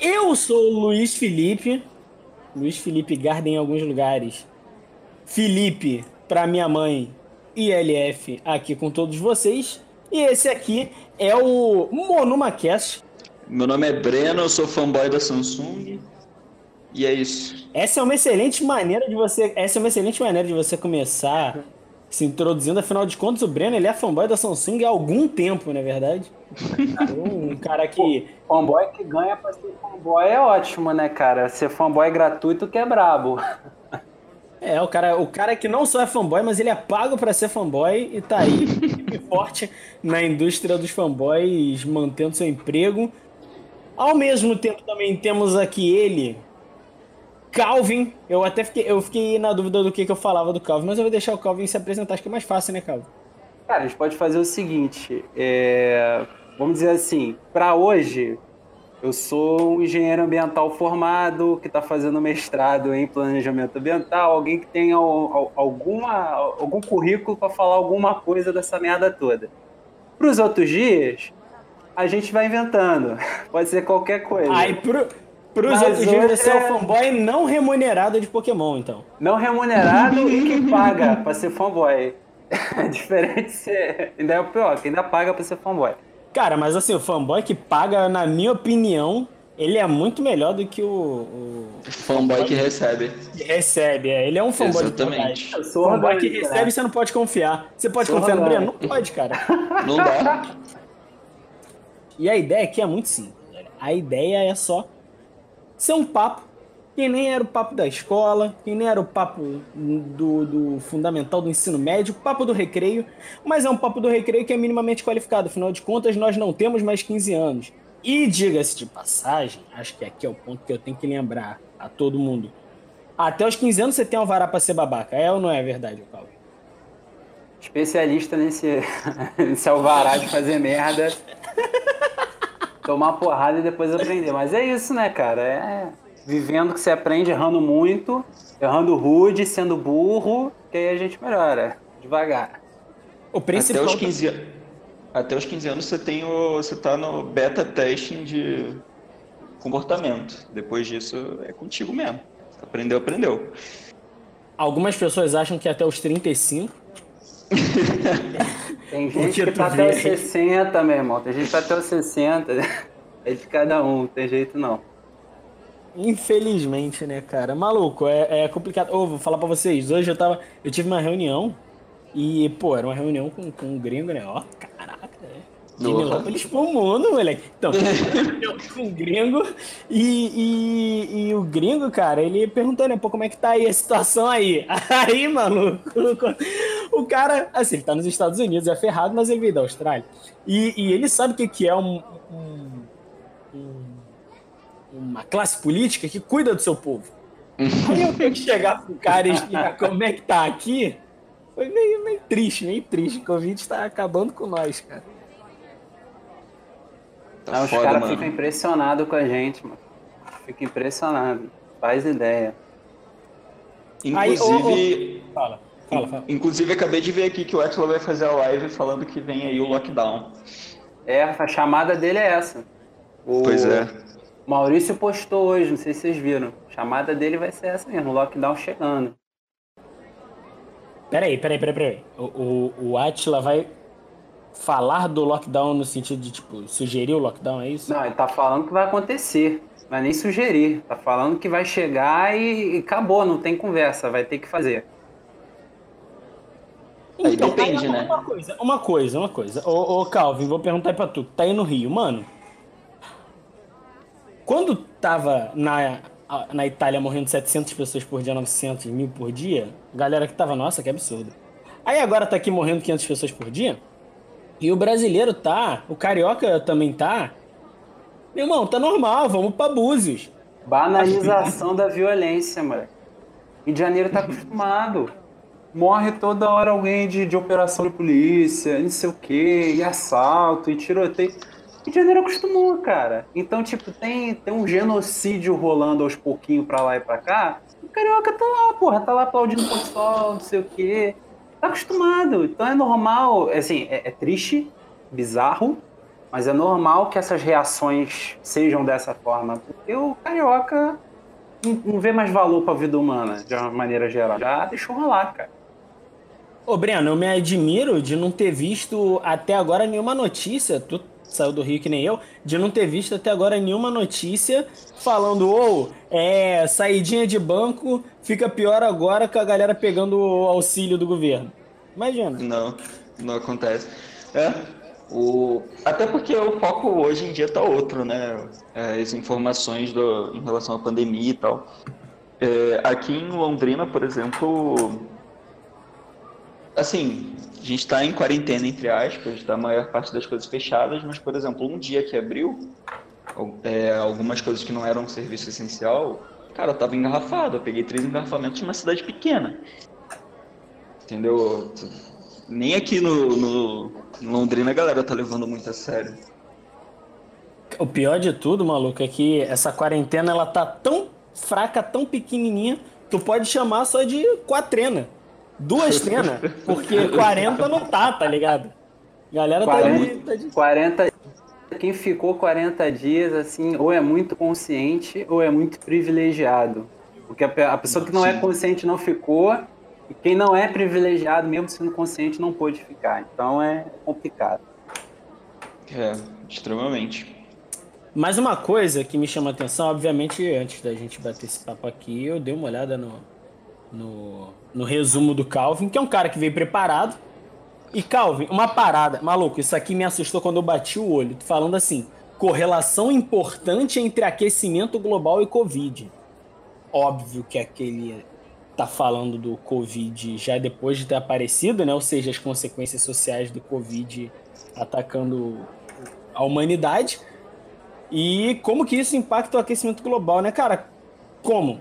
Eu sou o Luiz Felipe. Luiz Felipe Garden em alguns lugares. Felipe, para minha mãe, ILF aqui com todos vocês. E esse aqui é o MonumaCast. Meu nome é Breno, eu sou fanboy da Samsung. E é isso. Essa é uma excelente maneira de você, essa é uma excelente maneira de você começar se introduzindo. Afinal de contas, o Breno ele é fanboy da Samsung há algum tempo, não é verdade? um cara que fanboy que ganha pra ser fanboy é ótimo, né, cara? Ser fanboy gratuito que é brabo. É, o cara, o cara que não só é fanboy, mas ele é pago para ser fanboy e tá aí forte na indústria dos fanboys, mantendo seu emprego. Ao mesmo tempo também temos aqui ele, Calvin. Eu até fiquei, eu fiquei na dúvida do que, que eu falava do Calvin, mas eu vou deixar o Calvin se apresentar, acho que é mais fácil, né, Calvin? Cara, a gente pode fazer o seguinte, é... vamos dizer assim, para hoje eu sou um engenheiro ambiental formado que está fazendo mestrado em planejamento ambiental, alguém que tenha alguma, algum currículo para falar alguma coisa dessa merda toda. Para os outros dias, a gente vai inventando. Pode ser qualquer coisa. Aí, pro, para os outros dias, você é o fanboy não remunerado de Pokémon, então. Não remunerado e que paga para ser fanboy. É diferente ser. Ainda é o pior, que ainda paga para ser fanboy. Cara, mas assim, o fanboy que paga, na minha opinião, ele é muito melhor do que o. o... Fanboy que recebe. Que recebe, é. Ele é um fanboy Exatamente. de Fanboy que recebe, né? você não pode confiar. Você pode Sou confiar no Breno? Não pode, cara. Não dá. E a ideia aqui é muito simples. A ideia é só ser um papo que nem era o papo da escola, que nem era o papo do, do fundamental do ensino médio, papo do recreio, mas é um papo do recreio que é minimamente qualificado, afinal de contas nós não temos mais 15 anos. E diga-se de passagem, acho que aqui é o ponto que eu tenho que lembrar a todo mundo. Até os 15 anos você tem alvará para ser babaca, é ou não é verdade, Paulo? Especialista nesse, nesse alvará de fazer merda, tomar porrada e depois aprender. Mas é isso, né, cara? É vivendo que você aprende errando muito, errando rude, sendo burro, que aí a gente melhora, devagar. O principal... Até os 15 anos. Até os 15 anos você tem o. você tá no beta testing de comportamento. Depois disso é contigo mesmo. Aprendeu, aprendeu. Algumas pessoas acham que até os 35. tem gente que tá até os 60, meu irmão. Tem gente que tá até os 60. É de cada um, não tem jeito não. Infelizmente, né, cara? Maluco, é, é complicado. Ô, vou falar pra vocês, hoje eu tava. Eu tive uma reunião e, pô, era uma reunião com, com um gringo, né? Ó, caraca, né? Minilópolis pro mundo, moleque. Então, um gringo e, e, e, o gringo, cara, ele perguntou, né, pô, como é que tá aí a situação aí? Aí, maluco, o cara, assim, ele tá nos Estados Unidos, é ferrado, mas ele veio da Austrália. E, e ele sabe o que, que é um, um, um uma classe política que cuida do seu povo. Aí eu tenho que chegar pro cara e explicar como é que tá aqui. Foi meio, meio triste, meio triste. O Covid está acabando com nós, cara. Tá os caras ficam impressionados com a gente, mano. Fica impressionado. Faz ideia. Inclusive. oh, oh. Fala, fala, fala. Inclusive, acabei de ver aqui que o Atila vai fazer a live falando que vem aí o lockdown. É, a chamada dele é essa. O... Pois é. Maurício postou hoje, não sei se vocês viram. A chamada dele vai ser essa mesmo, lockdown chegando. Peraí, peraí, peraí, peraí. O, o, o Atila vai falar do lockdown no sentido de, tipo, sugerir o lockdown, é isso? Não, ele tá falando que vai acontecer. Não é nem sugerir. Tá falando que vai chegar e, e acabou, não tem conversa, vai ter que fazer. Então, aí depende, aí, né? Uma coisa, uma coisa, uma coisa. Ô, ô, Calvin, vou perguntar aí pra tu. Tá aí no Rio, mano. Quando tava na, na Itália morrendo 700 pessoas por dia, 900 mil por dia, galera que tava, nossa, que absurdo. Aí agora tá aqui morrendo 500 pessoas por dia. E o brasileiro tá, o carioca também tá. Meu irmão, tá normal, vamos pra Búzios. Banalização da violência, mano. Rio de Janeiro tá acostumado. Morre toda hora alguém de, de operação de polícia, não sei o quê, e assalto, e tiroteio. Rio de Janeiro acostumou, cara. Então, tipo, tem, tem um genocídio rolando aos pouquinhos pra lá e pra cá. O carioca tá lá, porra, tá lá aplaudindo o sol, não sei o quê. Tá acostumado. Então é normal, assim, é, é triste, bizarro, Mas é normal que essas reações sejam dessa forma, porque o carioca não vê mais valor para a vida humana, de uma maneira geral. Já deixou rolar, cara. Ô, Breno, eu me admiro de não ter visto até agora nenhuma notícia. Tu saiu do Rio que nem eu, de não ter visto até agora nenhuma notícia falando, ou, oh, é, saidinha de banco fica pior agora com a galera pegando o auxílio do governo. Imagina. Não, não acontece. É, o... Até porque o foco hoje em dia tá outro, né? É, as informações do... em relação à pandemia e tal. É, aqui em Londrina, por exemplo, assim, a gente está em quarentena, entre aspas, da maior parte das coisas fechadas, mas, por exemplo, um dia que abriu, é, algumas coisas que não eram um serviço essencial, cara, eu tava engarrafado. Eu peguei três engarrafamentos numa cidade pequena. Entendeu? Nem aqui no, no Londrina a galera tá levando muito a sério. O pior de tudo, maluco, é que essa quarentena ela tá tão fraca, tão pequenininha, tu pode chamar só de quatrena. Duas trenas, porque 40 não tá, tá ligado? Galera 40, tá, de, tá de... 40 quem ficou 40 dias assim, ou é muito consciente ou é muito privilegiado. Porque a, a pessoa que não é consciente não ficou, e quem não é privilegiado, mesmo sendo consciente, não pôde ficar. Então é complicado. É, extremamente. Mais uma coisa que me chama a atenção, obviamente, antes da gente bater esse papo aqui, eu dei uma olhada no, no, no resumo do Calvin, que é um cara que veio preparado. E Calvin, uma parada, maluco, isso aqui me assustou quando eu bati o olho, falando assim: correlação importante entre aquecimento global e Covid. Óbvio que aquele tá falando do Covid já depois de ter aparecido, né? Ou seja, as consequências sociais do Covid atacando a humanidade. E como que isso impacta o aquecimento global, né, cara? Como?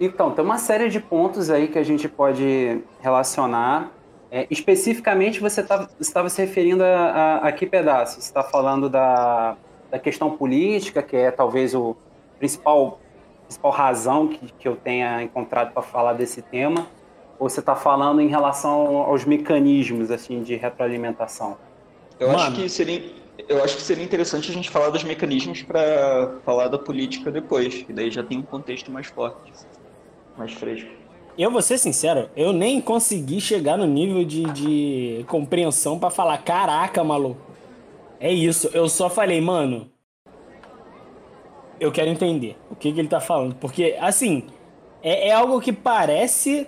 Então, tem uma série de pontos aí que a gente pode relacionar. É, especificamente, você tá, estava se referindo a, a, a que pedaço? Você está falando da, da questão política, que é talvez o principal, principal razão que, que eu tenha encontrado para falar desse tema, ou você está falando em relação aos mecanismos assim de retroalimentação? Eu acho que seria eu acho que seria interessante a gente falar dos mecanismos para falar da política depois, e daí já tem um contexto mais forte mais fresco. Eu vou ser sincero, eu nem consegui chegar no nível de, de compreensão para falar, caraca, maluco. É isso, eu só falei, mano. Eu quero entender o que, que ele tá falando. Porque, assim, é, é algo que parece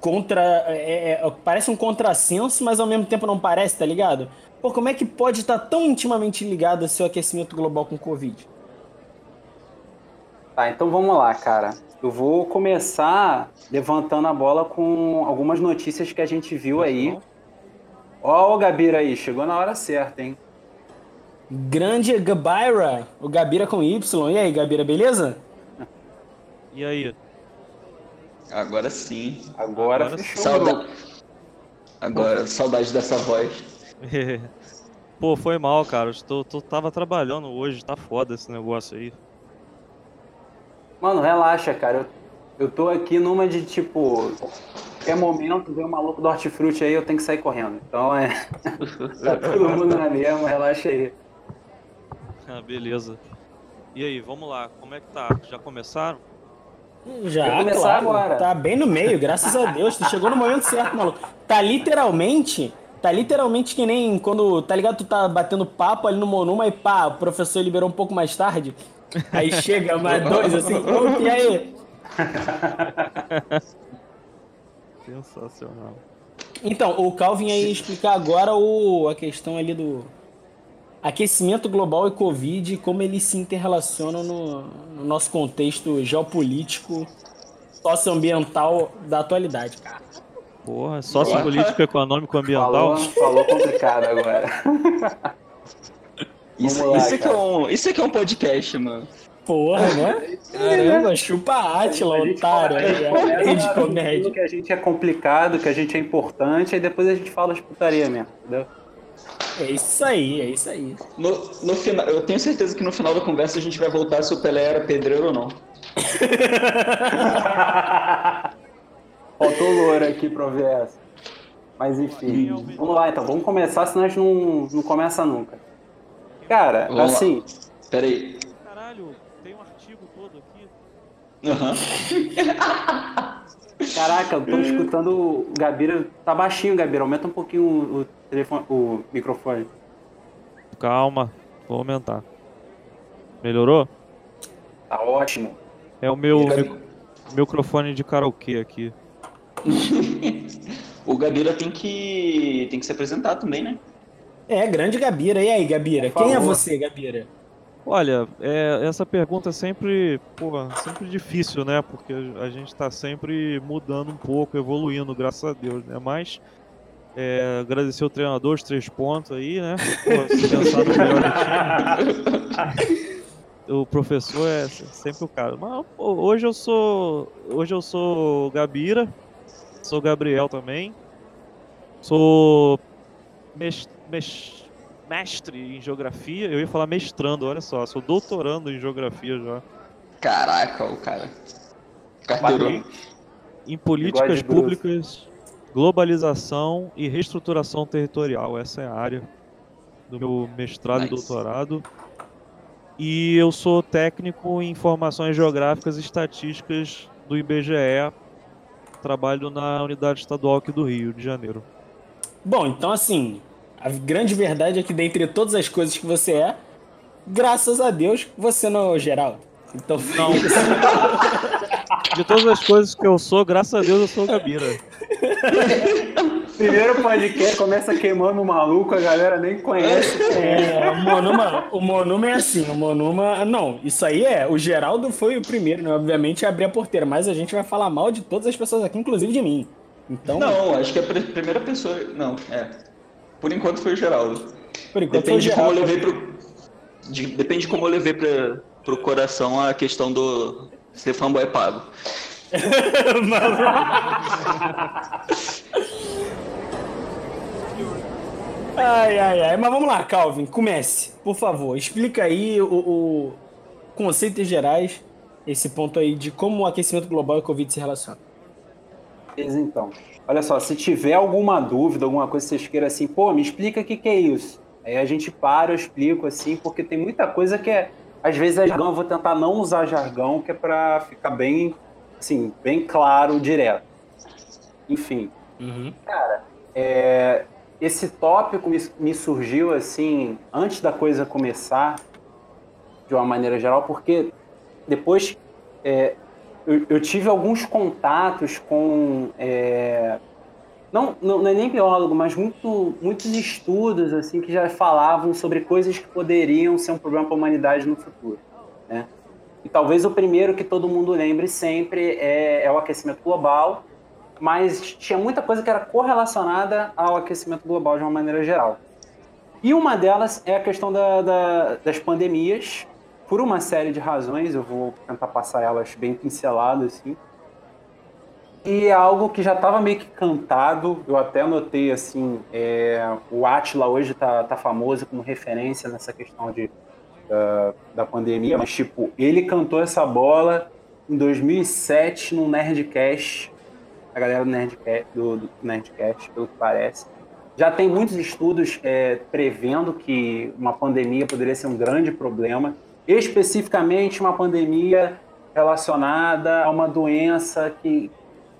contra. É, é, parece um contrassenso, mas ao mesmo tempo não parece, tá ligado? Pô, como é que pode estar tá tão intimamente ligado ao seu aquecimento global com Covid? Tá, então vamos lá, cara. Eu vou começar levantando a bola com algumas notícias que a gente viu aí. Ó, o Gabira aí, chegou na hora certa, hein? Grande Gabira, o Gabira com Y. E aí, Gabira, beleza? E aí? Agora sim. Agora, Agora fechou. Sauda... Agora, saudade dessa voz. Pô, foi mal, cara. Eu tô, tô, tava trabalhando hoje, tá foda esse negócio aí. Mano, relaxa, cara. Eu, eu tô aqui numa de tipo. Qualquer momento vem um maluco do hortifruti aí, eu tenho que sair correndo. Então é. tá todo mundo na mesma, relaxa aí. Ah, beleza. E aí, vamos lá, como é que tá? Já começaram? Já, claro. Agora. Tá bem no meio, graças a Deus. Tu chegou no momento certo, maluco. Tá literalmente. Tá literalmente que nem quando, tá ligado? Tu tá batendo papo ali no Monuma e pá, o professor liberou um pouco mais tarde. Aí chega mais dois assim, e aí? Sensacional. Então, o Calvin ia explicar agora o, a questão ali do aquecimento global e Covid, como eles se interrelacionam no, no nosso contexto geopolítico, socioambiental da atualidade, cara. Porra, sociopolítico, econômico, ambiental. Falou, falou complicado agora. Isso, lá, isso, é que é um, isso é que é um podcast, mano. Porra, né? Caramba, chupa Atila, otário. Aí, de comédia. Que a gente é complicado, que a gente é importante, aí depois a gente fala as putaria mesmo, entendeu? É isso aí, é isso aí. No, no final, eu tenho certeza que no final da conversa a gente vai voltar se o Pelé era pedreiro ou não. Faltou loura aqui pra ver essa. Mas enfim, vamos lá então, vamos começar, senão a gente não, não começa nunca. Cara, Vamos lá. assim, Peraí. Caralho, tem um artigo todo aqui. Aham. caraca, eu tô escutando o Gabira. Tá baixinho, Gabira. Aumenta um pouquinho o, telefone, o microfone. Calma, vou aumentar. Melhorou? Tá ótimo. É o meu Gabi- mic- microfone de karaokê aqui. O Gabira tem que tem que se apresentar também, né? É, grande Gabira. E aí, Gabira? Quem é você, Gabira? Olha, é, essa pergunta é sempre, pô, sempre difícil, né? Porque a gente tá sempre mudando um pouco, evoluindo, graças a Deus, né? Mas é, agradecer o treinador, os três pontos aí, né? Pô, se pensar no melhor do time. O professor é sempre o cara. Mas pô, hoje eu sou. Hoje eu sou Gabira, sou Gabriel também. Sou mes- mes- mestre em geografia. Eu ia falar mestrando, olha só, sou doutorando em geografia já. Caraca, o cara. Carteirou. Em políticas públicas, globalização e reestruturação territorial. Essa é a área do meu mestrado e Nice. doutorado. E eu sou técnico em informações geográficas e estatísticas do IBGE. Trabalho na Unidade Estadual aqui do Rio de Janeiro. Bom, então assim, a grande verdade é que dentre todas as coisas que você é, graças a Deus, você não é o Geraldo. Então, Não. De todas as coisas que eu sou, graças a Deus eu sou o Gabira. Primeiro podcast começa queimando o maluco, a galera nem conhece. É, o Monuma, o Monuma é assim, o Monuma. Não, isso aí é. O Geraldo foi o primeiro, né? Obviamente, a abrir a porteira, mas a gente vai falar mal de todas as pessoas aqui, inclusive de mim. Então, Não, acho que a pri- primeira pessoa. Não, é. Por enquanto foi o Geraldo. por enquanto, foi o Depende de como eu Geraldo. levei pro. de- depende de como eu levei pra, pro coração a questão do ser fanboy pago. Ai, ai, ai. Mas vamos lá, Calvin, comece. Por favor, explica aí o, o conceitos gerais, esse ponto aí de como o aquecimento global e o Covid se relacionam. Então. Olha só, se tiver alguma dúvida, alguma coisa que vocês queiram assim, pô, me explica o que, que é isso. Aí a gente para, eu explico assim, porque tem muita coisa que é. Às vezes é jargão, eu vou tentar não usar jargão, que é pra ficar bem, assim, bem claro, direto. Enfim, é, esse tópico me, me surgiu assim, antes da coisa começar, de uma maneira geral, porque depois é, eu, eu tive alguns contatos com. é, não, não, não é nem biólogo, mas muito, muitos estudos assim que já falavam sobre coisas que poderiam ser um problema para a humanidade no futuro. Né? E talvez o primeiro que todo mundo lembre sempre é, é o aquecimento global, mas tinha muita coisa que era correlacionada ao aquecimento global de uma maneira geral. E uma delas é a questão da- da- das pandemias, por uma série de razões, eu vou tentar passar elas bem pinceladas, assim. E é algo que já estava meio que cantado, eu até notei, assim, é, o Atila hoje tá, tá famoso como referência nessa questão de, da, da pandemia, mas, tipo, ele cantou essa bola em 2007 no Nerdcast, a galera do Nerdcast, do, do Nerdcast pelo que parece. Já tem muitos estudos é, prevendo que uma pandemia poderia ser um grande problema, especificamente uma pandemia relacionada a uma doença que,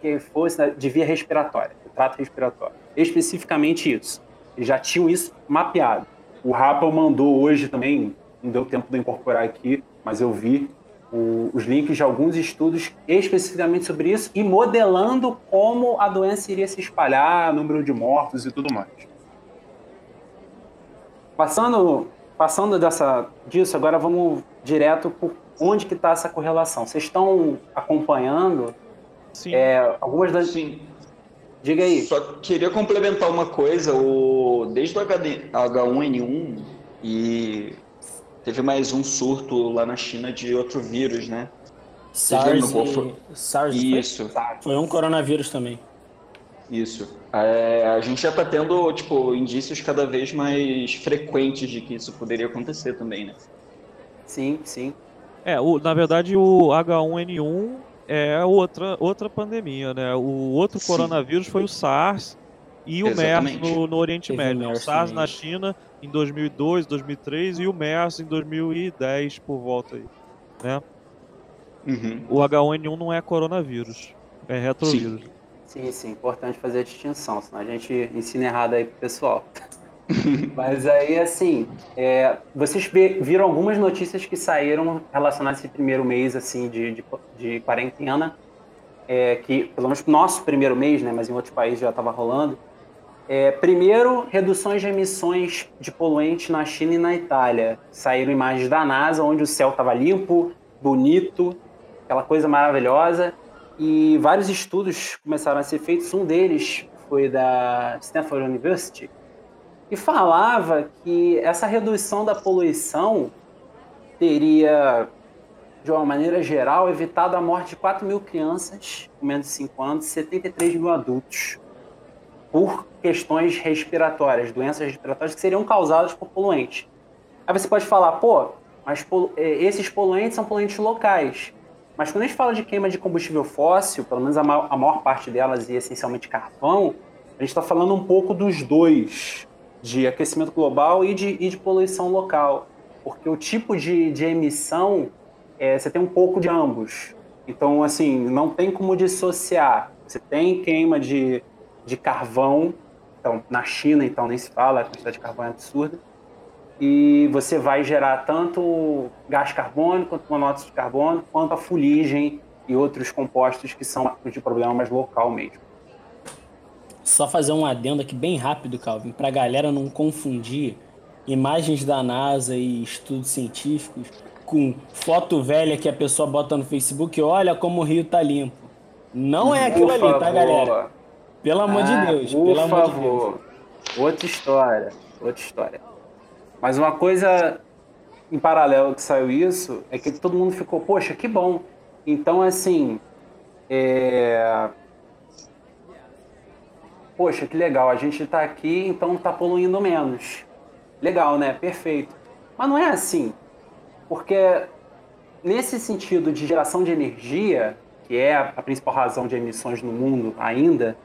que fosse né, de via respiratória, de trato respiratório. Especificamente isso. Já tinham isso mapeado. O Rapa mandou hoje também, não deu tempo de incorporar aqui, mas eu vi o- os links de alguns estudos especificamente sobre isso e modelando como a doença iria se espalhar, número de mortos e tudo mais. Passando, passando dessa, disso, agora vamos direto por onde que está essa correlação. Vocês estão acompanhando Sim. é, algumas das... Sim. Diga aí. Só queria complementar uma coisa, o... desde o HD... H1N1 e teve mais um surto lá na China de outro vírus, né? SARS, e... SARS? Isso, foi um coronavírus também. Isso. É, a gente já tá tendo, tipo, indícios cada vez mais frequentes de que isso poderia acontecer também, né? Sim, sim. É, o- na verdade o H1N1 é outra, outra pandemia, né? O outro Sim. coronavírus foi o SARS, e o MERS no, no Oriente Teve Médio. O SARS na China em 2002, 2003 e o MERS em 2010 por volta aí, né? Uhum. O H1N1 não é coronavírus, é retrovírus. Sim. Sim, sim, importante fazer a distinção, senão a gente ensina errado aí pro pessoal. Mas aí, assim, é, vocês viram algumas notícias que saíram relacionadas a esse primeiro mês, assim, de, de, de quarentena, é, que, pelo menos no nosso primeiro mês, né, mas em outros países já estava rolando. É, primeiro, reduções de emissões de poluentes na China e na Itália. Saíram imagens da NASA, onde o céu estava limpo, bonito, aquela coisa maravilhosa. E vários estudos começaram a ser feitos. Um deles foi da Stanford University, e falava que essa redução da poluição teria, de uma maneira geral, evitado a morte de 4 mil crianças com menos de 5 anos e 73 mil adultos por questões respiratórias, doenças respiratórias que seriam causadas por poluentes. Aí você pode falar, pô, mas é, esses poluentes são poluentes locais. Mas quando a gente fala de queima de combustível fóssil, pelo menos a maior, a maior parte delas e essencialmente carvão, a gente está falando um pouco dos dois de aquecimento global e de, e de poluição local, porque o tipo de, de emissão é, você tem um pouco de ambos. Então, assim, não tem como dissociar. Você tem queima de, de carvão, então na China, então nem se fala, a quantidade de carvão é absurda. E você vai gerar tanto gás carbônico, quanto monóxido de carbono, quanto a fuligem e outros compostos que são de problema mais local mesmo. Só fazer um adendo aqui bem rápido, Calvin, para a galera não confundir imagens da NASA e estudos científicos com foto velha que a pessoa bota no Facebook, olha como o rio tá limpo. Não é aquilo ali, tá, galera? Pelo amor ah, de Deus, por pelo favor. amor de Deus. Outra história, outra história. Mas uma coisa em paralelo que saiu isso é que todo mundo ficou, poxa, que bom. Então, assim, é poxa, que legal, a gente está aqui, então está poluindo menos. Legal, né? Perfeito. Mas não é assim. Porque nesse sentido de geração de energia, que é a principal razão de emissões no mundo ainda,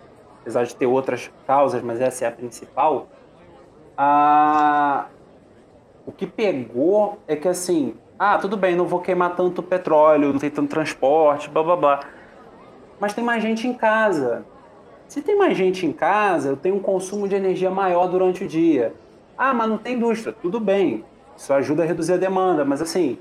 apesar de ter outras causas, mas essa é a principal, a... o que pegou é que assim, ah, tudo bem, não vou queimar tanto petróleo, não tem tanto transporte, blá blá blá. Mas tem mais gente em casa. Se tem mais gente em casa, eu tenho um consumo de energia maior durante o dia. Ah, mas não tem indústria. Tudo bem, isso ajuda a reduzir a demanda, mas assim,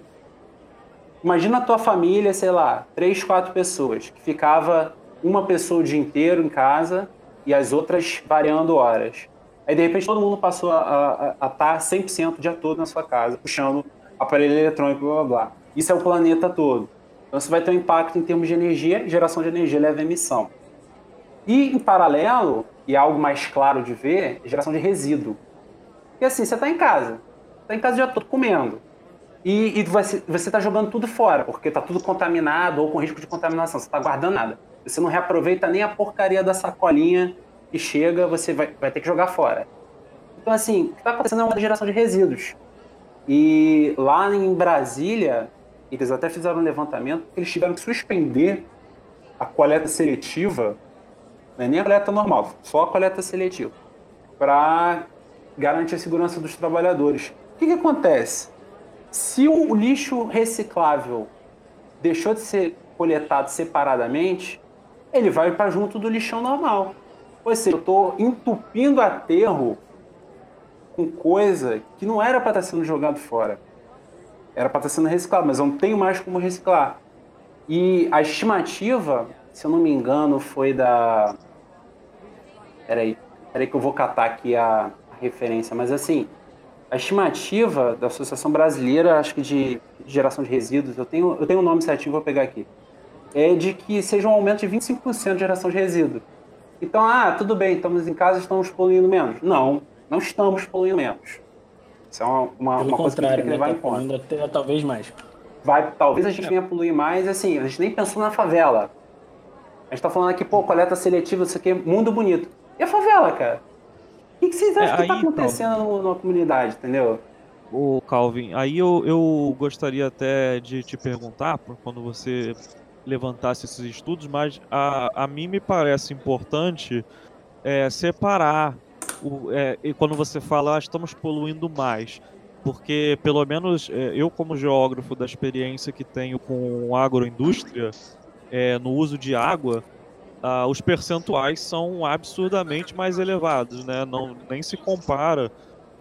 imagina a tua família, sei lá, três, quatro pessoas, que ficava uma pessoa o dia inteiro em casa e as outras variando horas. Aí, de repente, todo mundo passou a, estar 100% o dia todo na sua casa, puxando aparelho eletrônico, blá, blá, blá. Isso é o planeta todo. Então, isso vai ter um impacto em termos de energia, geração de energia leva a emissão. E, em paralelo, e é algo mais claro de ver, é geração de resíduo. E assim, você está em casa, está em casa já todo comendo. E, e você está jogando tudo fora, porque está tudo contaminado ou com risco de contaminação, você está guardando nada. Você não reaproveita nem a porcaria da sacolinha que chega, você vai, vai ter que jogar fora. Então, assim, o que está acontecendo é uma geração de resíduos. E lá em Brasília, eles até fizeram um levantamento, eles tiveram que suspender a coleta seletiva não é nem a coleta normal, só a coleta seletiva, para garantir a segurança dos trabalhadores. O que, que acontece? Se o lixo reciclável deixou de ser coletado separadamente, ele vai para junto do lixão normal. Ou seja, eu estou entupindo aterro com coisa que não era para estar tá sendo jogado fora. Era para estar tá sendo reciclado, mas eu não tenho mais como reciclar. E a estimativa, se eu não me engano, foi da Peraí, peraí que eu vou catar aqui a, referência, mas assim, a estimativa da Associação Brasileira, acho que de geração de resíduos, eu tenho, eu tenho um nome certinho, vou pegar aqui, é de que seja um aumento de 25% de geração de resíduo. Então, ah, tudo bem, estamos em casa, estamos poluindo menos. Não, não estamos poluindo menos. Isso é uma, uma, uma coisa que a gente tem que levar né? em tá conta. Até, talvez mais. Vai, talvez a gente é. venha poluir mais, assim, a gente nem pensou na favela. A gente está falando aqui, pô, coleta seletiva, isso aqui é mundo bonito. E a favela, cara? O que, vocês acham é, que tá acontecendo Calvin, na comunidade, entendeu? O Calvin, aí eu, eu gostaria até de te perguntar, quando você levantasse esses estudos, mas a, a mim me parece importante é, separar o, é, e quando você fala ah, estamos poluindo mais, porque pelo menos é, eu como geógrafo da experiência que tenho com agroindústria é, no uso de água, ah, os percentuais são absurdamente mais elevados, né? Não, nem se compara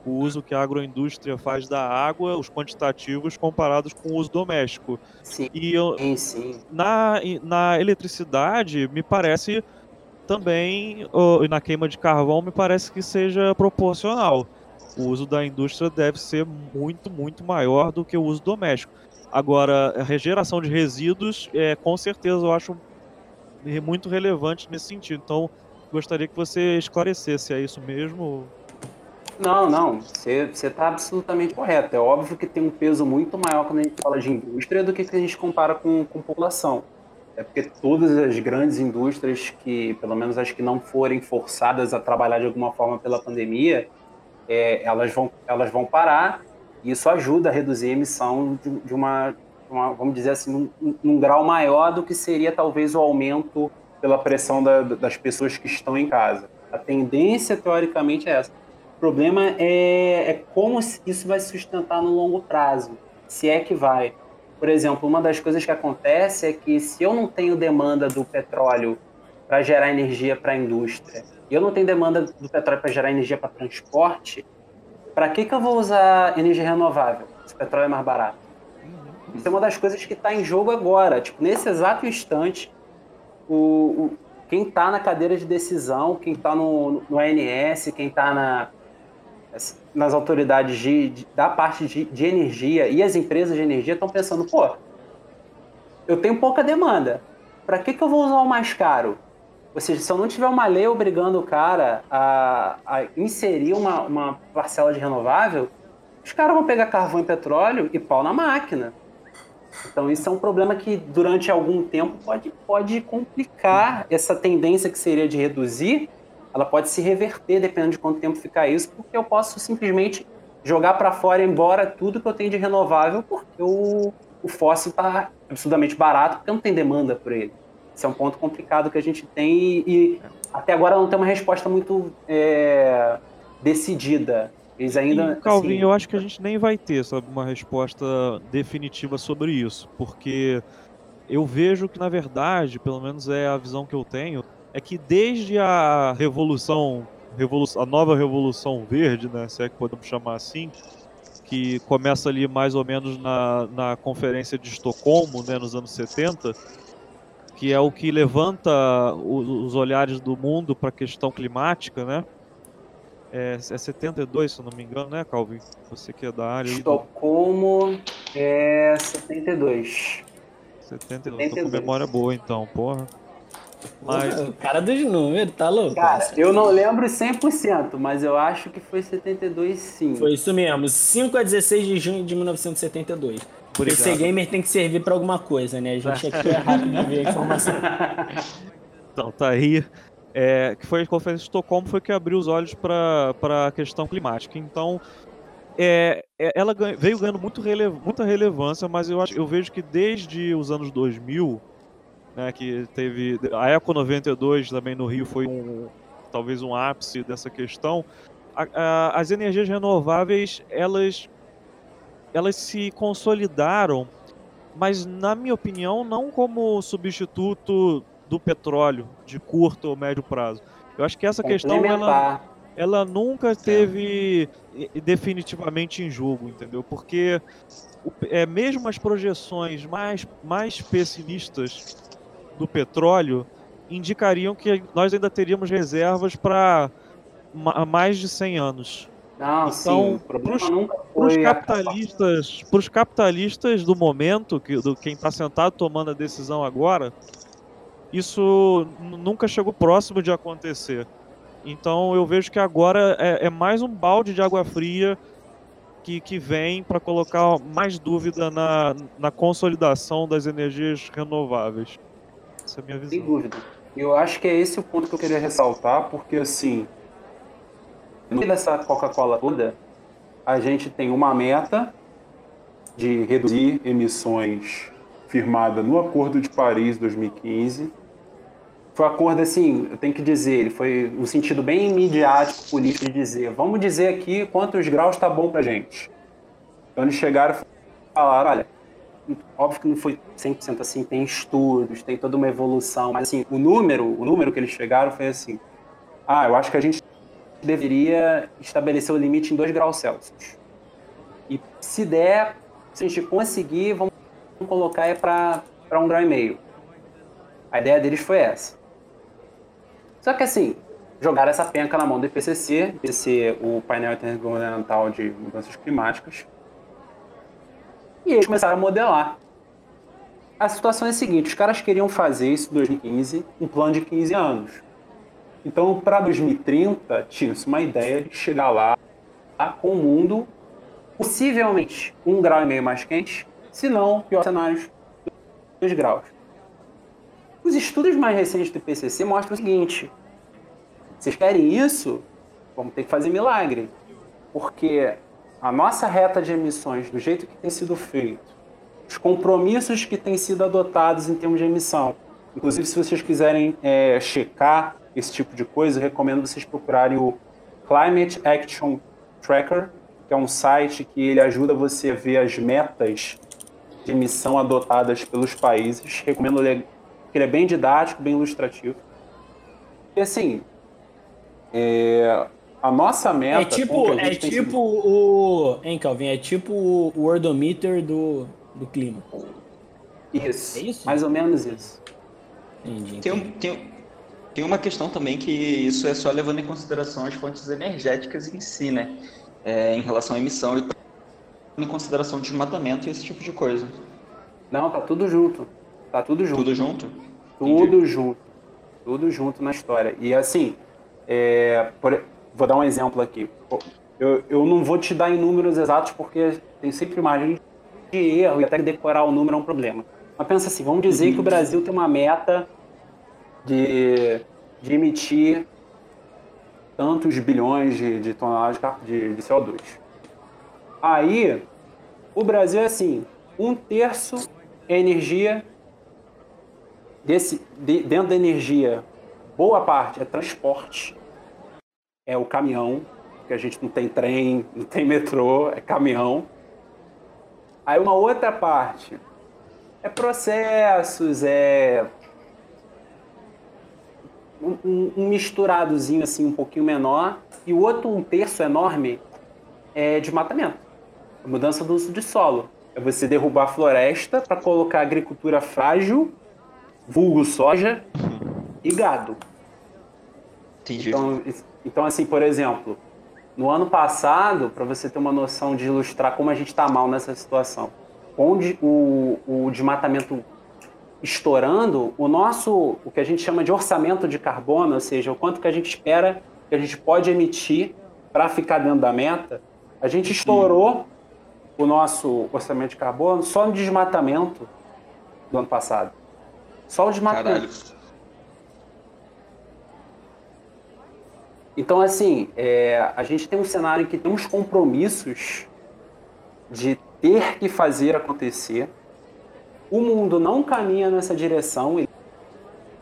o uso que a agroindústria faz da água, os quantitativos comparados com o uso doméstico. Sim, E eu, sim. na, na eletricidade, me parece também, ou na queima de carvão, me parece que seja proporcional. O uso da indústria deve ser muito, muito maior do que o uso doméstico. Agora, a regeneração de resíduos, é, com certeza, eu acho muito relevante nesse sentido. Então, gostaria que você esclarecesse, é isso mesmo? Não, não, você está absolutamente correto. É óbvio que tem um peso muito maior quando a gente fala de indústria do que quando a gente compara com, com população. É porque todas as grandes indústrias que, pelo menos as que não forem forçadas a trabalhar de alguma forma pela pandemia, é, elas, vão, elas vão parar e isso ajuda a reduzir a emissão de, de uma, uma, vamos dizer assim, num, num, grau maior do que seria talvez o aumento pela pressão da, das pessoas que estão em casa. A tendência, teoricamente, é essa. O problema é, é como isso vai se sustentar no longo prazo, se é que vai. Por exemplo, uma das coisas que acontece é que se eu não tenho demanda do petróleo para gerar energia para a indústria, e eu não tenho demanda do petróleo para gerar energia para transporte, para que, que eu vou usar energia renovável se o petróleo é mais barato? Isso é uma das coisas que está em jogo agora. Tipo, nesse exato instante, o, o quem está na cadeira de decisão, quem está no, no ANS, quem está nas autoridades de, de da parte de, de, energia e as empresas de energia estão pensando, pô, eu tenho pouca demanda, para que, que eu vou usar o mais caro? Ou seja, se eu não tiver uma lei obrigando o cara a, a inserir uma, uma parcela de renovável, os caras vão pegar carvão e petróleo e pau na máquina. Então isso é um problema que durante algum tempo pode, pode complicar essa tendência que seria de reduzir ela pode se reverter dependendo de quanto tempo ficar isso, porque eu posso simplesmente jogar para fora embora tudo que eu tenho de renovável, porque o, o fóssil está absurdamente barato, porque não tem demanda por ele. Esse é um ponto complicado que a gente tem e, e até agora não tem uma resposta muito é, decidida. Eles ainda. E, Calvin, assim... eu acho que a gente nem vai ter sabe, uma resposta definitiva sobre isso, porque eu vejo que, na verdade, pelo menos é a visão que eu tenho, é que desde a revolução, revolução, a nova revolução verde, né, se é que podemos chamar assim, que começa ali mais ou menos na, na conferência de Estocolmo, né, nos anos 70, que é o que levanta os olhares do mundo para a questão climática, né? É, é 72, se não me engano, né, Calvin? Você que é da área. Estocolmo do... é 72. 72. 72. Tô com memória boa então, porra. Mas... O cara dos números, tá louco? Cara, eu não lembro 100%, mas eu acho que foi 72 sim. Foi isso mesmo, 5 a 16 de junho de 1972. Por PC Gamer tem que servir pra alguma coisa, né? A gente aqui é rápido de ver a informação. Então, tá aí. É, que foi a Conferência de Estocolmo foi que abriu os olhos para a questão climática. Então, é, é ela ganha, veio ganhando muito rele, muita relevância, mas eu, acho, eu vejo que desde os anos 2000 né, que teve a Eco 92 também no Rio foi um talvez um ápice dessa questão. A, a, as energias renováveis elas elas se consolidaram, mas na minha opinião não como substituto do petróleo de curto ou médio prazo. Eu acho que essa questão ela, ela nunca teve definitivamente em jogo, entendeu? Porque é, mesmo as projeções mais, mais pessimistas do petróleo indicariam que nós ainda teríamos reservas para mais de 100 anos. Não, então, para os capitalistas, para os capitalistas do momento, que, do quem está sentado tomando a decisão agora, isso nunca chegou próximo de acontecer. Então eu vejo que agora é, é mais um balde de água fria que, que vem para colocar mais dúvida na, na consolidação das energias renováveis. Essa é a minha visão. Sem dúvida. Eu acho que é esse o ponto que eu queria ressaltar, porque assim, no dessa Coca-Cola toda, a gente tem uma meta de reduzir emissões firmada no Acordo de Paris 2015. foi um acordo assim, eu tenho que dizer, ele foi um sentido bem midiático, político de dizer, vamos dizer aqui quantos graus está bom pra gente. Então eles chegaram e falaram, olha, óbvio que não foi 100% assim, tem estudos, tem toda uma evolução, mas assim, o número, o número que eles chegaram foi assim, ah, eu acho que a gente deveria estabelecer o limite em 2 graus Celsius. E se der, se a gente conseguir, vamos colocar é para um grau e meio. A ideia deles foi essa. Só que assim, jogaram essa penca na mão do IPCC, IPCC, o painel intergovernamental de mudanças climáticas, e eles começaram a modelar. A situação é a seguinte: os caras queriam fazer isso em 2015, um plano de 15 anos. Então, para 2030, tinha-se uma ideia de chegar lá com o mundo possivelmente um grau e meio mais quente, se não, pior cenário, 2 graus. Os estudos mais recentes do IPCC mostram o seguinte: vocês querem isso? Vamos ter que fazer milagre. Porque a nossa reta de emissões, do jeito que tem sido feito, os compromissos que têm sido adotados em termos de emissão, inclusive se vocês quiserem é, checar esse tipo de coisa, eu recomendo vocês procurarem o Climate Action Tracker, que é um site que ele ajuda você a ver as metas de emissão adotadas pelos países. Recomendo ele, ele é bem didático, bem ilustrativo. E assim, é, a nossa meta. É tipo, é tipo o. Hein, Calvin? É tipo o worldometer do, do clima. Isso. É isso? Mais ou menos isso. Entendi. Tem, um, tem, tem uma questão também que isso é só levando em consideração as fontes energéticas em si, né? É, em relação à emissão e em consideração desmatamento e esse tipo de coisa. Não, tá tudo junto. Tá tudo junto. Tudo junto? Tudo Entendi. junto. Tudo junto na história. E assim, é, por, vou dar um exemplo aqui. Eu, eu não vou te dar em números exatos porque tem sempre margem de erro e até decorar o número é um problema. Mas pensa assim, vamos dizer uhum. que o Brasil tem uma meta de, de emitir tantos bilhões de, de toneladas de, de CO2. Aí, o Brasil é assim, um terço é energia, desse, de, dentro da energia, boa parte é transporte, é o caminhão, que a gente não tem trem, não tem metrô, é caminhão. Aí uma outra parte é processos, é um, um, misturadozinho assim um pouquinho menor e o outro um terço enorme é desmatamento, mudança do uso de solo. É você derrubar a floresta para colocar agricultura frágil, vulgo soja e gado. Entendi. Então, então, assim, por exemplo, no ano passado, para você ter uma noção de ilustrar como a gente está mal nessa situação, onde o, o desmatamento estourando, o nosso, o que a gente chama de orçamento de carbono, ou seja, o quanto que a gente espera que a gente pode emitir para ficar dentro da meta, a gente estourou o nosso orçamento de carbono só no desmatamento do ano passado. Só o desmatamento. Caralho. Então, assim, é, a gente tem um cenário que tem uns compromissos de ter que fazer acontecer. O mundo não caminha nessa direção. Ele,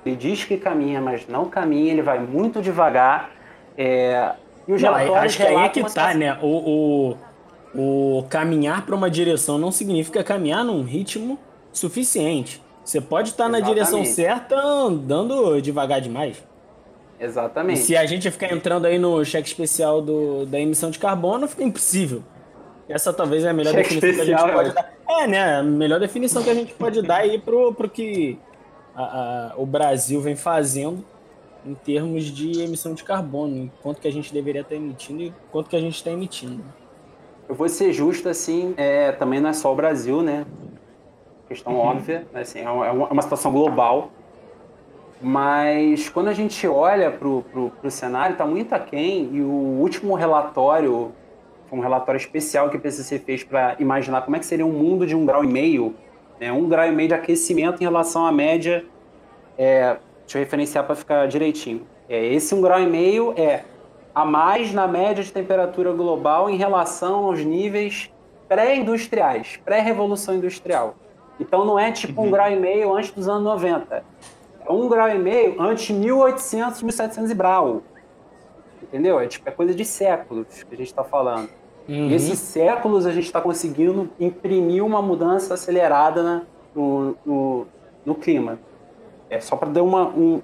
ele diz que caminha, mas não caminha. Ele vai muito devagar. É, e os não, acho que aí é que tá, né? O, o, o caminhar para uma direção não significa caminhar num ritmo suficiente. Você pode estar na direção certa andando devagar demais. Exatamente. E se a gente ficar entrando aí no cheque especial do, da emissão de carbono, fica impossível. Essa talvez é a melhor cheque definição especial, que a gente pode dar. É, né? A melhor definição que a gente pode dar aí pro, pro que a, a, o Brasil vem fazendo em termos de emissão de carbono, quanto que a gente deveria estar emitindo e quanto que a gente está emitindo. Eu vou ser justo, assim, é, também não é só o Brasil, né? Questão uhum. óbvia, né? assim, é uma, é uma situação global. Mas quando a gente olha para o cenário, está muito aquém, e o último relatório, foi um relatório especial que o PCC fez para imaginar como é que seria um mundo de um grau e meio, né, um grau e meio de aquecimento em relação à média, é, deixa eu referenciar para ficar direitinho. É, esse um grau e meio é a mais na média de temperatura global em relação aos níveis pré-industriais, pré-revolução industrial. Então não é tipo um uhum. grau e meio antes dos anos 90 é um grau e meio antes de 1800, 1700 e brau. Entendeu? É, tipo, é coisa de séculos que a gente está falando. Uhum. E esses séculos a gente está conseguindo imprimir uma mudança acelerada na, no, no, no, clima. É só para dar uma, um,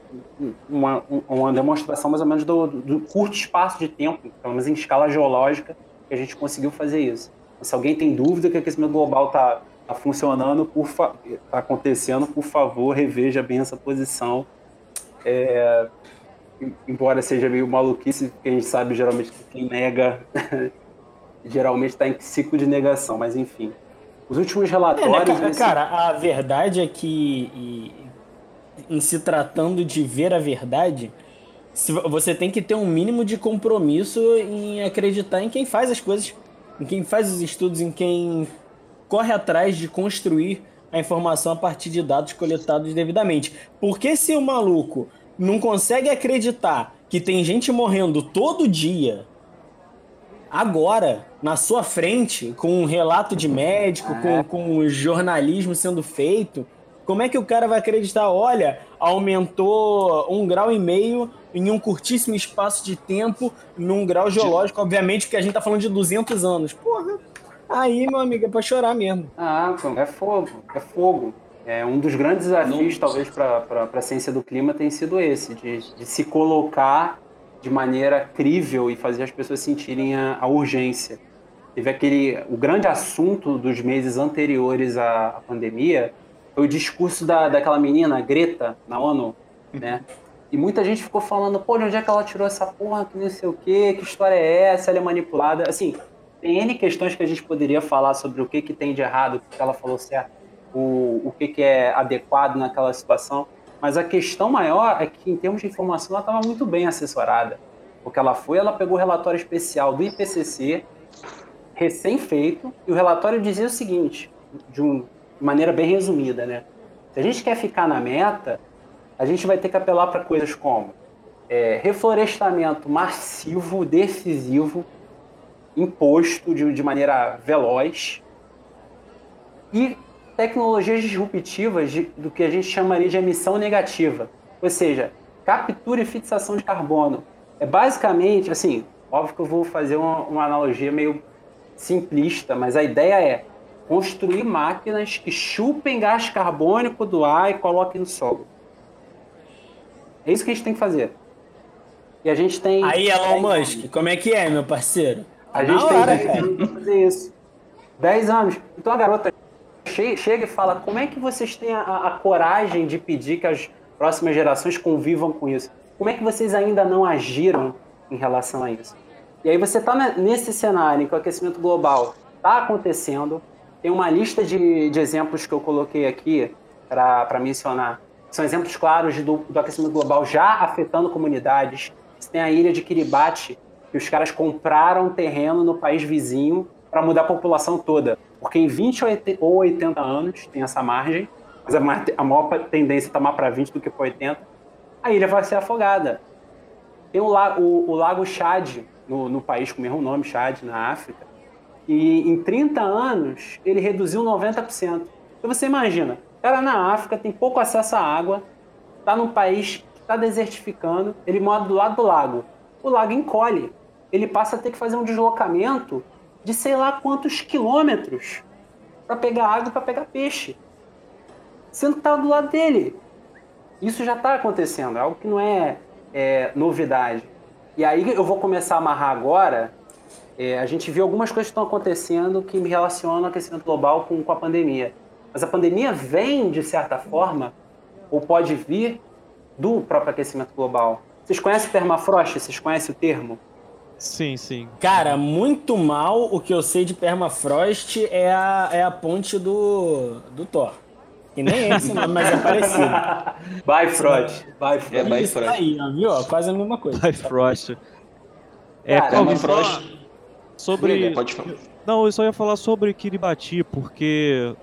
uma, uma demonstração mais ou menos do, do, curto espaço de tempo, pelo menos em escala geológica, que a gente conseguiu fazer isso. Se alguém tem dúvida que o aquecimento global está tá funcionando, está acontecendo, por favor, reveja bem essa posição. É, embora seja meio maluquice, porque a gente sabe geralmente que quem nega geralmente está em ciclo de negação, mas enfim. Os últimos relatórios. É, né, cara, cara, a verdade é que, em se tratando de ver a verdade, você tem que ter um mínimo de compromisso em acreditar em quem faz as coisas, em quem faz os estudos, em quem corre atrás de construir a informação a partir de dados coletados devidamente. Porque se o maluco não consegue acreditar que tem gente morrendo todo dia, agora, na sua frente, com um relato de médico, com, com jornalismo sendo feito, como é que o cara vai acreditar? Olha, aumentou um grau e meio em um curtíssimo espaço de tempo, num grau geológico, obviamente, porque a gente tá falando de 200 anos. Porra, aí, meu amigo, é pra chorar mesmo. Ah, é fogo, é fogo. É, um dos grandes desafios, Não. talvez, para a ciência do clima tem sido esse, de, de, se colocar de maneira crível e fazer as pessoas sentirem a, a, urgência. Teve aquele. O grande assunto dos meses anteriores à, à pandemia foi o discurso da, daquela menina, Greta, na ONU, né? E muita gente ficou falando, pô, de onde é que ela tirou essa porra, que não sei o quê, que história é essa, ela é manipulada. Assim, tem N questões que a gente poderia falar sobre o que, que tem de errado, o que ela falou certo o, o que, que é adequado naquela situação. Mas a questão maior é que, em termos de informação, ela estava muito bem assessorada. Porque ela foi, ela pegou o relatório especial do IPCC, recém-feito, e o relatório dizia o seguinte, de, um, de maneira bem resumida, né? Se a gente quer ficar na meta, a gente vai ter que apelar para coisas como é, reflorestamento massivo, decisivo, imposto de, de maneira veloz, e tecnologias disruptivas de, do que a gente chamaria de emissão negativa, ou seja, captura e fixação de carbono. É basicamente, assim, óbvio que eu vou fazer uma, uma analogia meio simplista, mas a ideia é construir máquinas que chupem gás carbônico do ar e coloquem no solo. É isso que a gente tem que fazer. E a gente tem. Aí, Elon Musk, como é que é, meu parceiro? A gente tem 10 anos fazer isso. 10 anos. Então a garota chega e fala: como é que vocês têm a, a, coragem de pedir que as próximas gerações convivam com isso? Como é que vocês ainda não agiram em relação a isso? E aí você está nesse cenário em que o aquecimento global está acontecendo, tem uma lista de, de, exemplos que eu coloquei aqui para mencionar. São exemplos claros do, do aquecimento global já afetando comunidades. Você tem a ilha de Kiribati, que os caras compraram terreno no país vizinho para mudar a população toda. Porque em 20 ou 80 anos tem essa margem, mas a maior tendência está mais para 20 do que para 80, a ilha vai ser afogada. Tem o, o, o Lago Chad, no, no, país com o mesmo nome, Chad, na África, e em 30 anos ele reduziu 90%. Então você imagina, cara na África tem pouco acesso à água, está num país que está desertificando, ele mora do lado do lago. O lago encolhe, ele passa a ter que fazer um deslocamento de sei lá quantos quilômetros para pegar água para pegar peixe, sendo que está do lado dele. Isso já está acontecendo, é algo que não é, é, novidade. E aí eu vou começar a amarrar agora. É, a gente viu algumas coisas que estão acontecendo que me relacionam ao aquecimento global com, com a pandemia. Mas a pandemia vem, de certa forma, ou pode vir do próprio aquecimento global. Vocês conhecem o permafrost? Vocês conhecem o termo? Sim, sim. Cara, muito mal o que eu sei de permafrost é a, é a ponte do, do Thor. Que nem é esse nome, mas é parecido. Bifrost. Bifrost. É, Bifrost. aí, viu? Quase a mesma coisa. Bifrost. É, Cara, permafrost... Sobre... Pode falar. Não, eu só ia falar sobre Kiribati, porque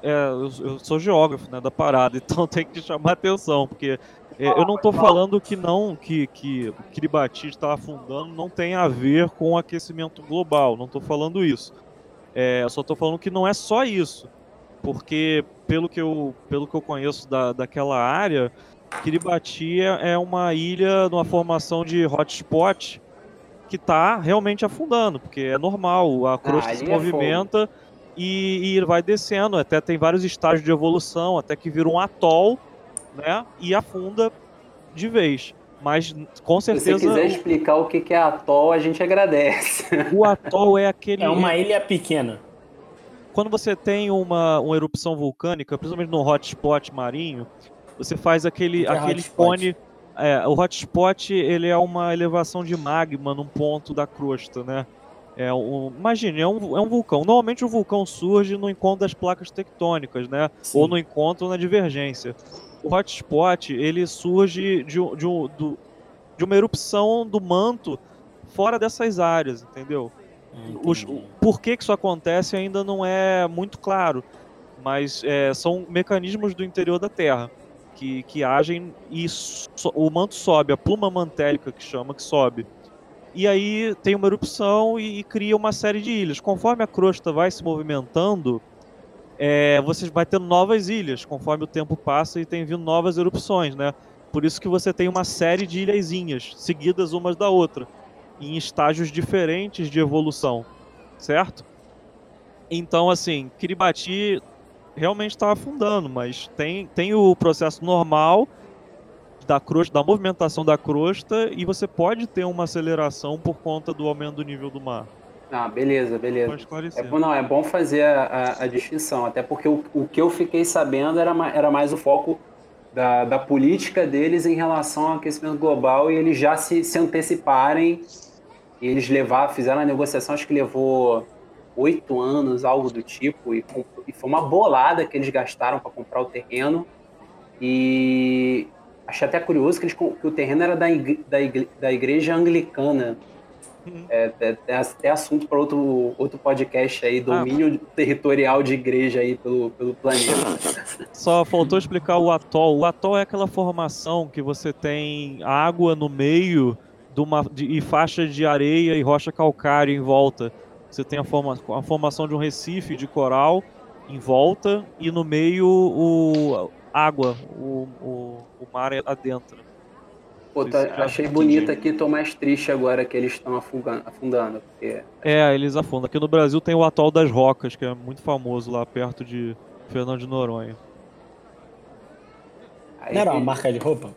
é, eu, eu, sou geógrafo né, da parada, então tem que chamar atenção, porque é, eu não estou falando que não que, que Kiribati está afundando não tem a ver com o aquecimento global, não estou falando isso. É, eu só estou falando que não é só isso, porque pelo que eu, pelo que eu conheço da, daquela área, Kiribati é, é uma ilha numa formação de hotspot que está realmente afundando, porque é normal, a crosta Ah, se é movimenta e, e vai descendo, até tem vários estágios de evolução, até que vira um atol, né, e afunda de vez. Mas com Se você certeza quiser explicar o que que é atol, a gente agradece. o atol é aquele É uma ilha pequena. quando você tem uma, uma erupção vulcânica, principalmente no hotspot marinho, você faz aquele, é aquele hotspot? cone. É, o hotspot ele é uma elevação de magma num ponto da crosta, né? É um, imagine, é um, é um vulcão. Normalmente o vulcão surge no encontro das placas tectônicas, né? Sim. Ou no encontro ou na divergência. O hotspot ele surge de, um- de, um- do- de uma erupção do manto fora dessas áreas, entendeu? Os- o porquê que isso acontece ainda não é muito claro, mas é, são mecanismos do interior da Terra que, que agem e so- o manto sobe, a pluma mantélica que chama, que sobe. E aí tem uma erupção e, e cria uma série de ilhas. Conforme a crosta vai se movimentando, é, você vai tendo novas ilhas, conforme o tempo passa e tem vindo novas erupções, né? Por isso que você tem uma série de ilhazinhas, seguidas umas da outra, em estágios diferentes de evolução, certo? Então, assim, Kiribati realmente está afundando, mas tem, tem o processo normal da crosta, da movimentação da crosta, e você pode ter uma aceleração por conta do aumento do nível do mar. Ah, beleza, beleza. É, bom- não, é bom fazer a, a- a distinção, até porque o, o que eu fiquei sabendo era, era mais o foco da, da política deles em relação ao aquecimento global e eles já se, se anteciparem e eles levar, fizeram a negociação, acho que levou oito anos, algo do tipo, e, e foi uma bolada que eles gastaram para comprar o terreno e achei até curioso que, eles, que o terreno era da, igre- da, igre- da igreja anglicana. Uhum. É, é, é até assunto para outro, outro podcast aí, domínio territorial de igreja aí pelo, pelo planeta. Só faltou explicar o atol. O atol é aquela formação que você tem água no meio de uma, de- e faixa de areia e rocha calcária em volta. Você tem a, forma, a formação de um recife de coral em volta e no meio o água, o, o, o mar adentra. Pô, tá- achei bonito aqui, tô mais triste agora que eles estão afundando, porque É, eles afundam. Aqui no Brasil tem o atol das Rocas, que é muito famoso lá perto de Fernando de Noronha. aí Não era uma marca de roupa?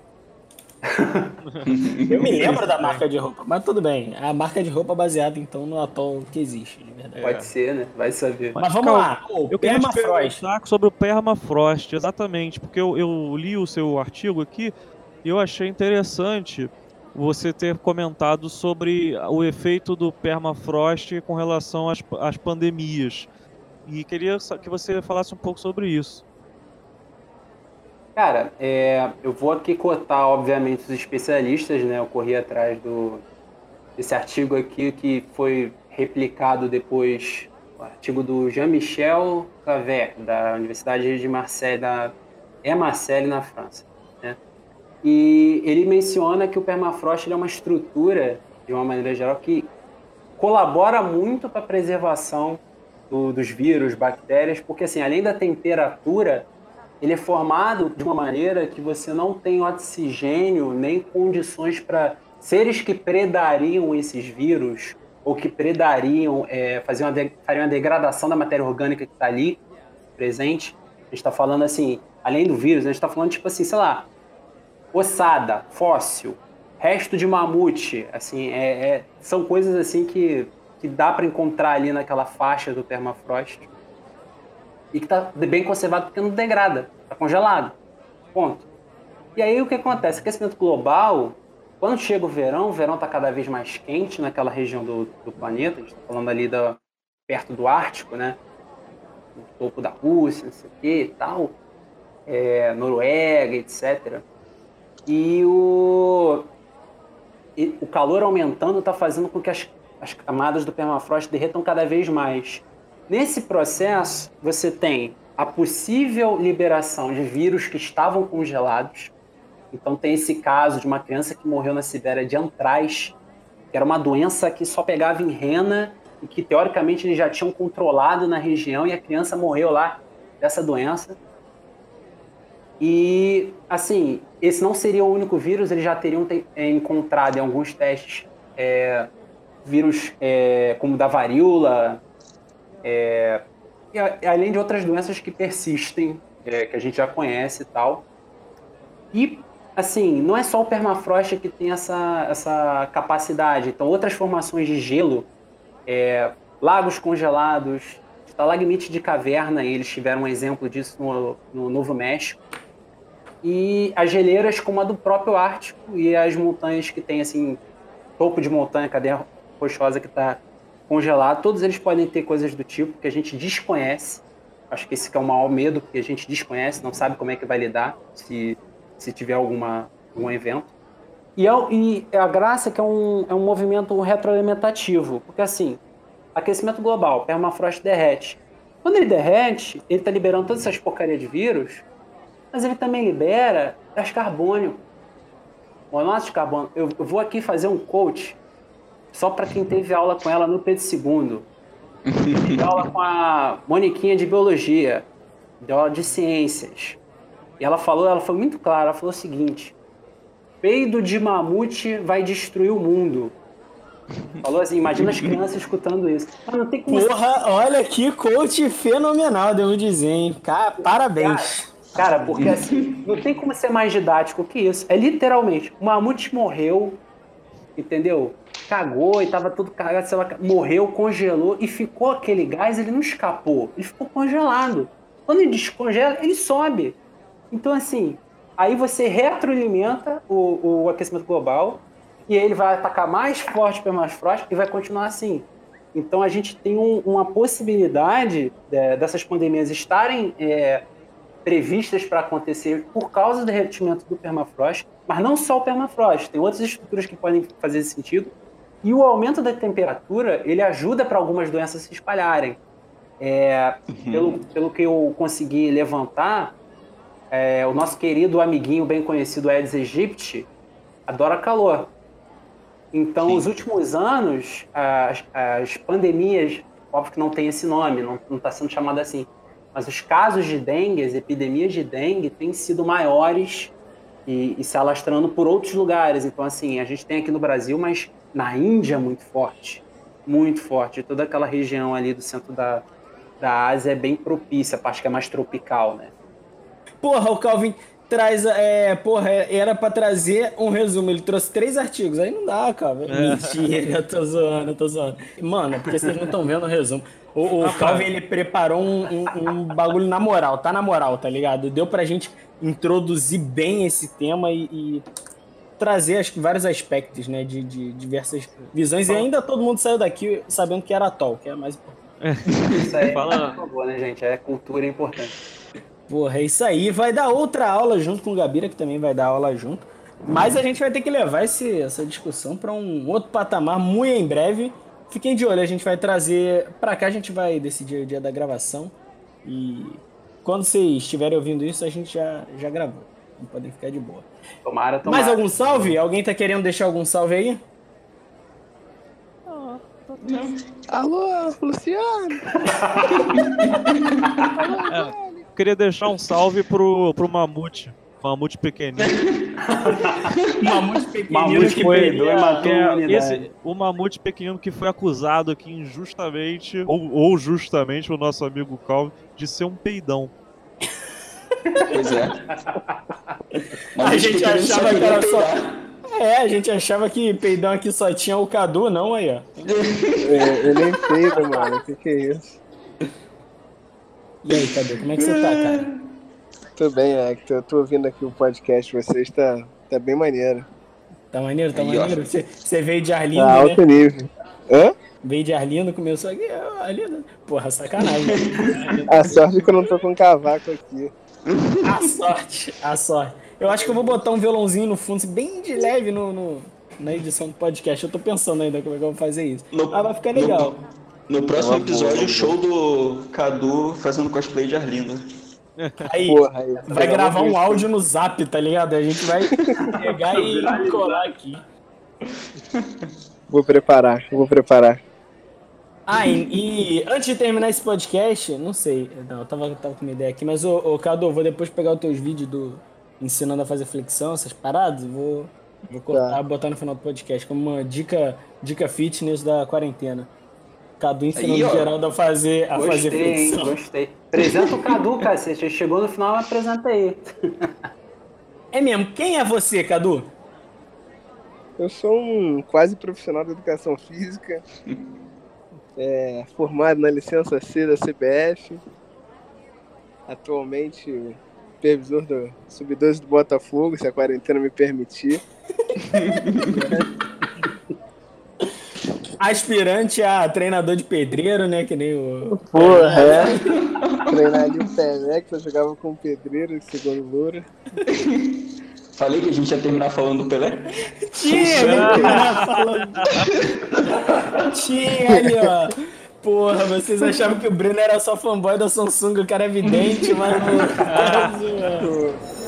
Eu me lembro da marca de roupa, mas tudo bem. A marca de roupa baseada então no atol que existe, de verdade. pode ser, né? Vai saber. Mas vamos Calma, lá. O Eu queria te permafrost. perguntar sobre o permafrost, exatamente, porque eu, eu li o seu artigo aqui eu achei interessante você ter comentado sobre o efeito do permafrost com relação às, às pandemias. E queria que você falasse um pouco sobre isso. Cara, é, eu vou aqui cotar, obviamente, os especialistas, né? Eu corri atrás do, desse artigo aqui que foi replicado depois, o artigo do Jean-Michel Claver, da Universidade de Marseille, da é Marseille, na França. Né? E ele menciona que o permafrost é uma estrutura, de uma maneira geral, que colabora muito para a preservação do- dos vírus, bactérias, porque assim, além da temperatura, ele é formado de uma maneira que você não tem oxigênio nem condições para seres que predariam esses vírus ou que predariam, é, faziam uma uma degradação da matéria orgânica que está ali presente. A gente está falando assim, além do vírus, a gente está falando tipo assim, sei lá, ossada, fóssil, resto de mamute, assim, é, é- são coisas assim que, que dá para encontrar ali naquela faixa do permafrost e que está bem conservado porque não degrada, está congelado. Ponto. E aí o que acontece? Aquecimento global, quando chega o verão, o verão está cada vez mais quente naquela região do, do planeta, a gente está falando ali da, perto do Ártico, né? No topo da Rússia, não sei o que e tal, é, Noruega, etc. E o, e o calor aumentando está fazendo com que as, as camadas do permafrost derretam cada vez mais. Nesse processo, você tem a possível liberação de vírus que estavam congelados. Então, tem esse caso de uma criança que morreu na Sibéria de antraz, que era uma doença que só pegava em rena e que, teoricamente, eles já tinham controlado na região e a criança morreu lá dessa doença. E, assim, esse não seria o único vírus, eles já teriam te- é, encontrado em alguns testes é, vírus é, como da varíola, é, e a- além de outras doenças que persistem, é, que a gente já conhece e tal. E, assim, não é só o permafrost que tem essa, essa capacidade. Então, outras formações de gelo, é, lagos congelados, estalagmite de caverna, eles tiveram um exemplo disso no, no Novo México. E as geleiras como a do próprio Ártico e as montanhas que tem, assim, topo de montanha, cadeia rochosa que está congelado, todos eles podem ter coisas do tipo que a gente desconhece. Acho que esse que é o maior medo, porque a gente desconhece, não sabe como é que vai lidar se, se tiver alguma, algum evento. E, é, e a graça é que é um, é um movimento retroalimentativo, porque assim, aquecimento global, permafrost derrete. Quando ele derrete, ele está liberando todas essas porcarias de vírus, mas ele também libera gás carbônico. Monóxido de carbono. Eu, vou aqui fazer um coach só para quem teve aula com ela no Pedro II. Tive aula com a Moniquinha de Biologia, deu aula de Ciências. E ela falou, ela foi muito clara, ela falou o seguinte, peido de mamute vai destruir o mundo. Falou assim, imagina as crianças escutando isso. Mas não tem como... Porra, olha que coach fenomenal, devo dizer, hein? Cara, parabéns. Cara, porque assim, não tem como ser mais didático que isso. É literalmente, o mamute morreu, entendeu? Cagou e tava tudo cagado, sei lá, morreu, congelou e ficou aquele gás, ele não escapou, ele ficou congelado. Quando ele descongela, ele sobe. Então, assim, aí você retroalimenta o, o aquecimento global e ele vai atacar mais forte para mais forte e vai continuar assim. Então, a gente tem um- uma possibilidade é, dessas pandemias estarem é, previstas para acontecer por causa do derretimento do permafrost, mas não só o permafrost, tem outras estruturas que podem fazer esse sentido. E o aumento da temperatura, ele ajuda para algumas doenças se espalharem. É, pelo, pelo que eu consegui levantar, é, o nosso querido amiguinho bem conhecido Aedes aegypti adora calor. Então, Sim. os últimos anos, as, as pandemias, óbvio que não tem esse nome, não está sendo chamado assim, mas os casos de dengue, as epidemias de dengue, têm sido maiores e, e se alastrando por outros lugares. Então, assim, a gente tem aqui no Brasil, mas na Índia muito forte, muito forte. Toda aquela região ali do centro da, da Ásia é bem propícia, a parte que é mais tropical, né? Porra, o Calvin traz. É, porra, era pra trazer um resumo. Ele trouxe três artigos. Aí não dá, cara. Mentira, eu tô zoando, eu tô zoando. Mano, é porque vocês não estão vendo o resumo. O, o Calvin, ele preparou um, um- um bagulho na moral, tá na moral, tá ligado? Deu pra gente introduzir bem esse tema e, e trazer, acho que, vários aspectos, né? De, de diversas visões. E ainda todo mundo saiu daqui sabendo que era Atoll, que é mais importante. Isso aí, Fala- por favor, né, gente? É cultura é importante. Porra, é isso aí. Vai dar outra aula junto com o Gabira, que também vai dar aula junto. Mas a gente vai ter que levar esse, essa discussão para um outro patamar muito em breve. Fiquem de olho, a gente vai trazer para cá, a gente vai decidir o dia da gravação. E quando vocês estiverem ouvindo isso, a gente já, já gravou. Então podem ficar de boa. Tomara, tomara. Mais algum salve? Alguém tá querendo deixar algum salve aí? Alô, Luciano? Queria deixar um salve pro, pro Mamute. Mamute pequenininho. Mamute pequenino Mamute que foi perdeu. doido, a- matou a É, humanidade. esse, o Mamute pequenino que foi acusado aqui injustamente, ou, ou justamente, o nosso amigo Calvin, de ser um peidão. Pois é. A gente achava que era só. É, a gente achava que peidão aqui só tinha o Cadu, não aí, ó. É, eu nem peido, mano. O que, que é isso? E aí, Cadu, como é que você tá, cara? Tô bem, Hector. Eu tô ouvindo aqui o podcast de vocês, tá, tá bem maneiro. Tá maneiro, tá Aí, maneiro? Você, você veio de Arlindo, Tá né? alto nível. Hã? Veio de Arlindo, começou aqui, Arlindo. Porra, sacanagem. A sorte é que eu não tô com cavaco aqui. a sorte, a sorte. Eu acho que eu vou botar um violãozinho no fundo, assim, bem de leve no, no- na edição do podcast. Eu tô pensando ainda como é que eu vou fazer isso. No- Ah, vai ficar legal. No próximo Uma boa, episódio, uma show do Cadu fazendo cosplay de Arlindo. Aí, Porra, aí. vai gravar um áudio no zap, tá ligado? A gente vai pegar e colar aqui. Vou preparar, vou preparar. Ah, e, e antes de terminar esse podcast, não sei, não, eu tava, tava com uma ideia aqui, mas, ô, ô Cadu, vou depois pegar os teus vídeos do ensinando a fazer flexão, essas paradas, vou, vou cortar Tá. e botar no final do podcast como uma dica, dica fitness da quarentena. Cadu ensinando Aí, ó. o Geraldo a fazer, a fazer Gostei, hein? flexão. Gostei. Apresenta o Cadu, cacete. Chegou no final, apresenta aí. É mesmo, quem é você, Cadu? Eu sou um quase profissional de educação física, é, formado na licença C da CBF, atualmente supervisor do Sub-12 do Botafogo, se a quarentena me permitir. Aspirante a treinador de pedreiro, né? Que nem o. Porra, é. Treinar ali o Pelé, que eu jogava com o Pedreiro, segundo Loura. Falei que a gente ia terminar falando do Pelé? Tinha, né? falando. Tinha ali, ó. Porra, vocês achavam que o Breno era só fanboy da Samsung, o cara é evidente, mas. não-